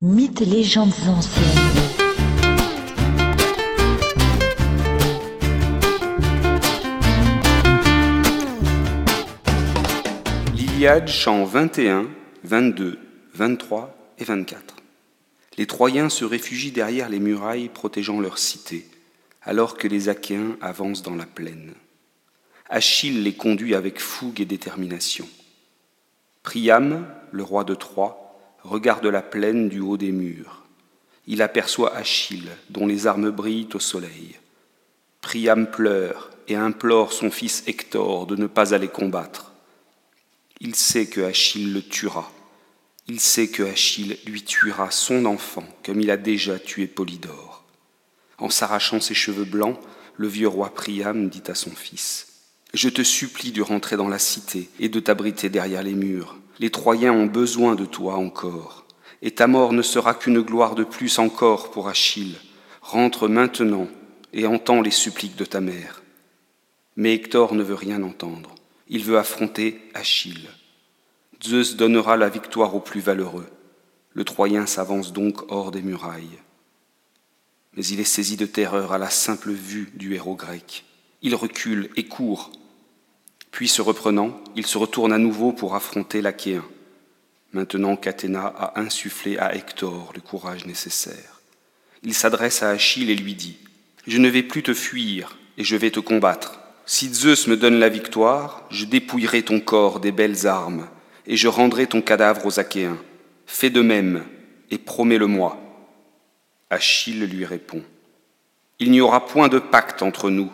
Mythes et légendes anciennes. L'Iliade, chant 21, 22, 23 et 24. Les Troyens se réfugient derrière les murailles protégeant leur cité, alors que les Achéens avancent dans la plaine. Achille les conduit avec fougue et détermination. Priam, le roi de Troie, regarde la plaine du haut des murs. Il aperçoit Achille, dont les armes brillent au soleil. Priam pleure et implore son fils Hector de ne pas aller combattre. Il sait que Achille le tuera. Il sait que Achille lui tuera son enfant, comme il a déjà tué Polydore. En s'arrachant ses cheveux blancs, le vieux roi Priam dit à son fils Je te supplie de rentrer dans la cité et de t'abriter derrière les murs. Les Troyens ont besoin de toi encore, et ta mort ne sera qu'une gloire de plus encore pour Achille. Rentre maintenant et entends les suppliques de ta mère. Mais Hector ne veut rien entendre. Il veut affronter Achille. Zeus donnera la victoire au plus valeureux. Le Troyen s'avance donc hors des murailles. Mais il est saisi de terreur à la simple vue du héros grec. Il recule et court, puis se reprenant, il se retourne à nouveau pour affronter l'Achéen, maintenant qu'Athéna a insufflé à Hector le courage nécessaire. Il s'adresse à Achille et lui dit Je ne vais plus te fuir et je vais te combattre. Si Zeus me donne la victoire, je dépouillerai ton corps des belles armes et je rendrai ton cadavre aux Achéens. Fais de même et promets-le-moi. Achille lui répond Il n'y aura point de pacte entre nous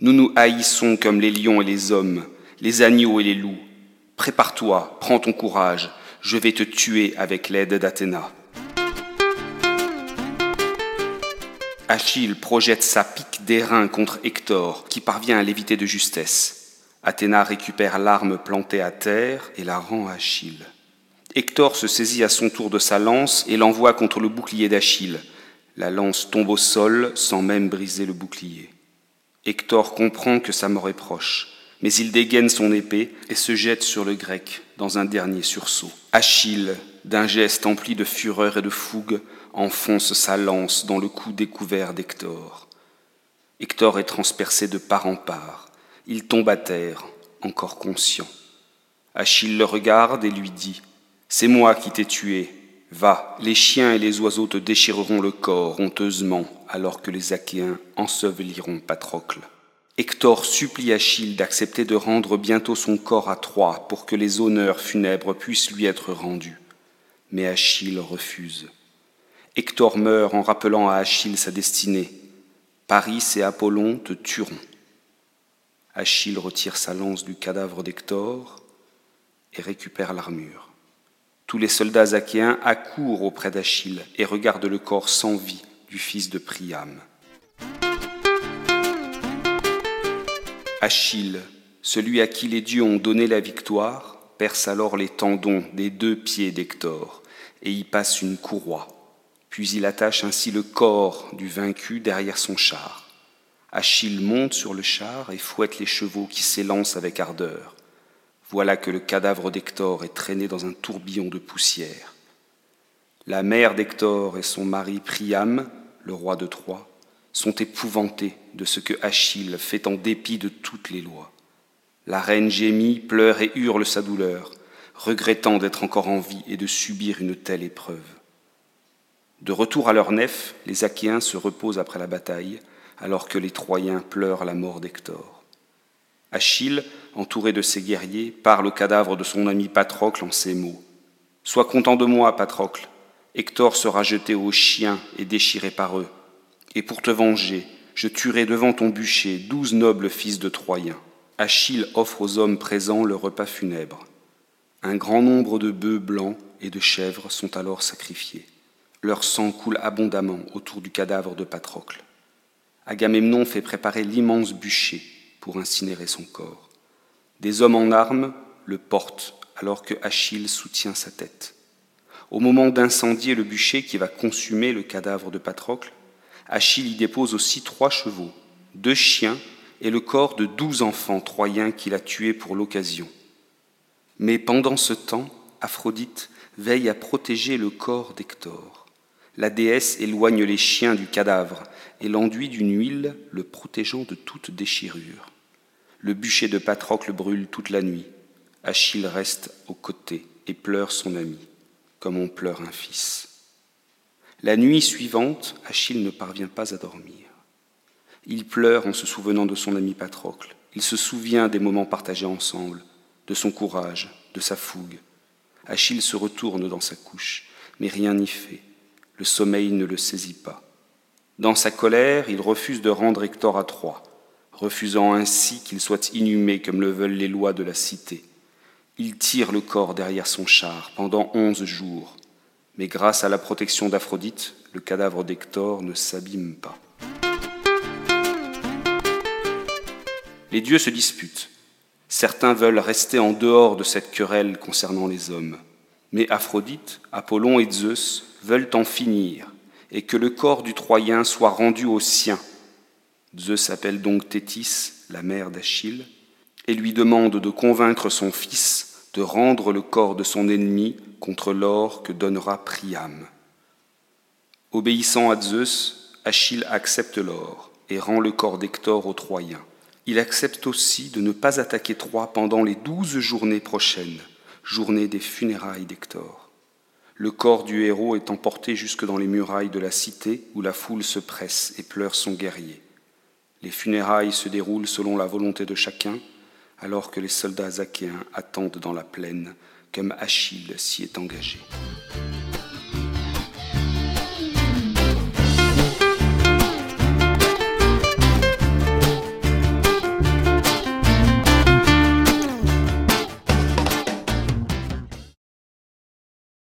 nous nous haïssons comme les lions et les hommes, les agneaux et les loups. Prépare-toi, prends ton courage, je vais te tuer avec l'aide d'Athéna. Achille projette sa pique d'airain contre Hector, qui parvient à l'éviter de justesse. Athéna récupère l'arme plantée à terre et la rend à Achille. Hector se saisit à son tour de sa lance et l'envoie contre le bouclier d'Achille. La lance tombe au sol sans même briser le bouclier. Hector comprend que sa mort est proche, mais il dégaine son épée et se jette sur le grec dans un dernier sursaut. Achille, d'un geste empli de fureur et de fougue, enfonce sa lance dans le cou découvert d'Hector. Hector est transpercé de part en part. Il tombe à terre, encore conscient. Achille le regarde et lui dit C'est moi qui t'ai tué. Va, les chiens et les oiseaux te déchireront le corps honteusement alors que les Achéens enseveliront Patrocle. Hector supplie Achille d'accepter de rendre bientôt son corps à Troie pour que les honneurs funèbres puissent lui être rendus. Mais Achille refuse. Hector meurt en rappelant à Achille sa destinée. Paris et Apollon te tueront. Achille retire sa lance du cadavre d'Hector et récupère l'armure. Tous les soldats achéens accourent auprès d'Achille et regardent le corps sans vie du fils de Priam. Achille, celui à qui les dieux ont donné la victoire, perce alors les tendons des deux pieds d'Hector et y passe une courroie. Puis il attache ainsi le corps du vaincu derrière son char. Achille monte sur le char et fouette les chevaux qui s'élancent avec ardeur. Voilà que le cadavre d'Hector est traîné dans un tourbillon de poussière. La mère d'Hector et son mari Priam, le roi de Troie, sont épouvantés de ce que Achille fait en dépit de toutes les lois. La reine gémit, pleure et hurle sa douleur, regrettant d'être encore en vie et de subir une telle épreuve. De retour à leur nef, les Achéens se reposent après la bataille, alors que les Troyens pleurent la mort d'Hector. Achille, entouré de ses guerriers, parle au cadavre de son ami Patrocle en ces mots. Sois content de moi, Patrocle, Hector sera jeté aux chiens et déchiré par eux. Et pour te venger, je tuerai devant ton bûcher douze nobles fils de Troyens. Achille offre aux hommes présents le repas funèbre. Un grand nombre de bœufs blancs et de chèvres sont alors sacrifiés. Leur sang coule abondamment autour du cadavre de Patrocle. Agamemnon fait préparer l'immense bûcher pour incinérer son corps. Des hommes en armes le portent alors que Achille soutient sa tête. Au moment d'incendier le bûcher qui va consumer le cadavre de Patrocle, Achille y dépose aussi trois chevaux, deux chiens et le corps de douze enfants troyens qu'il a tués pour l'occasion. Mais pendant ce temps, Aphrodite veille à protéger le corps d'Hector. La déesse éloigne les chiens du cadavre et l'enduit d'une huile le protégeant de toute déchirure. Le bûcher de Patrocle brûle toute la nuit. Achille reste aux côtés et pleure son ami, comme on pleure un fils. La nuit suivante, Achille ne parvient pas à dormir. Il pleure en se souvenant de son ami Patrocle. Il se souvient des moments partagés ensemble, de son courage, de sa fougue. Achille se retourne dans sa couche, mais rien n'y fait. Le sommeil ne le saisit pas. Dans sa colère, il refuse de rendre Hector à Troie, refusant ainsi qu'il soit inhumé comme le veulent les lois de la cité. Il tire le corps derrière son char pendant onze jours, mais grâce à la protection d'Aphrodite, le cadavre d'Hector ne s'abîme pas. Les dieux se disputent. Certains veulent rester en dehors de cette querelle concernant les hommes. Mais Aphrodite, Apollon et Zeus veulent en finir et que le corps du Troyen soit rendu aux siens. Zeus appelle donc Thétis, la mère d'Achille, et lui demande de convaincre son fils de rendre le corps de son ennemi contre l'or que donnera Priam. Obéissant à Zeus, Achille accepte l'or et rend le corps d'Hector aux Troyens. Il accepte aussi de ne pas attaquer Troie pendant les douze journées prochaines, journées des funérailles d'Hector. Le corps du héros est emporté jusque dans les murailles de la cité où la foule se presse et pleure son guerrier. Les funérailles se déroulent selon la volonté de chacun, alors que les soldats achéens attendent dans la plaine, comme Achille s'y est engagé.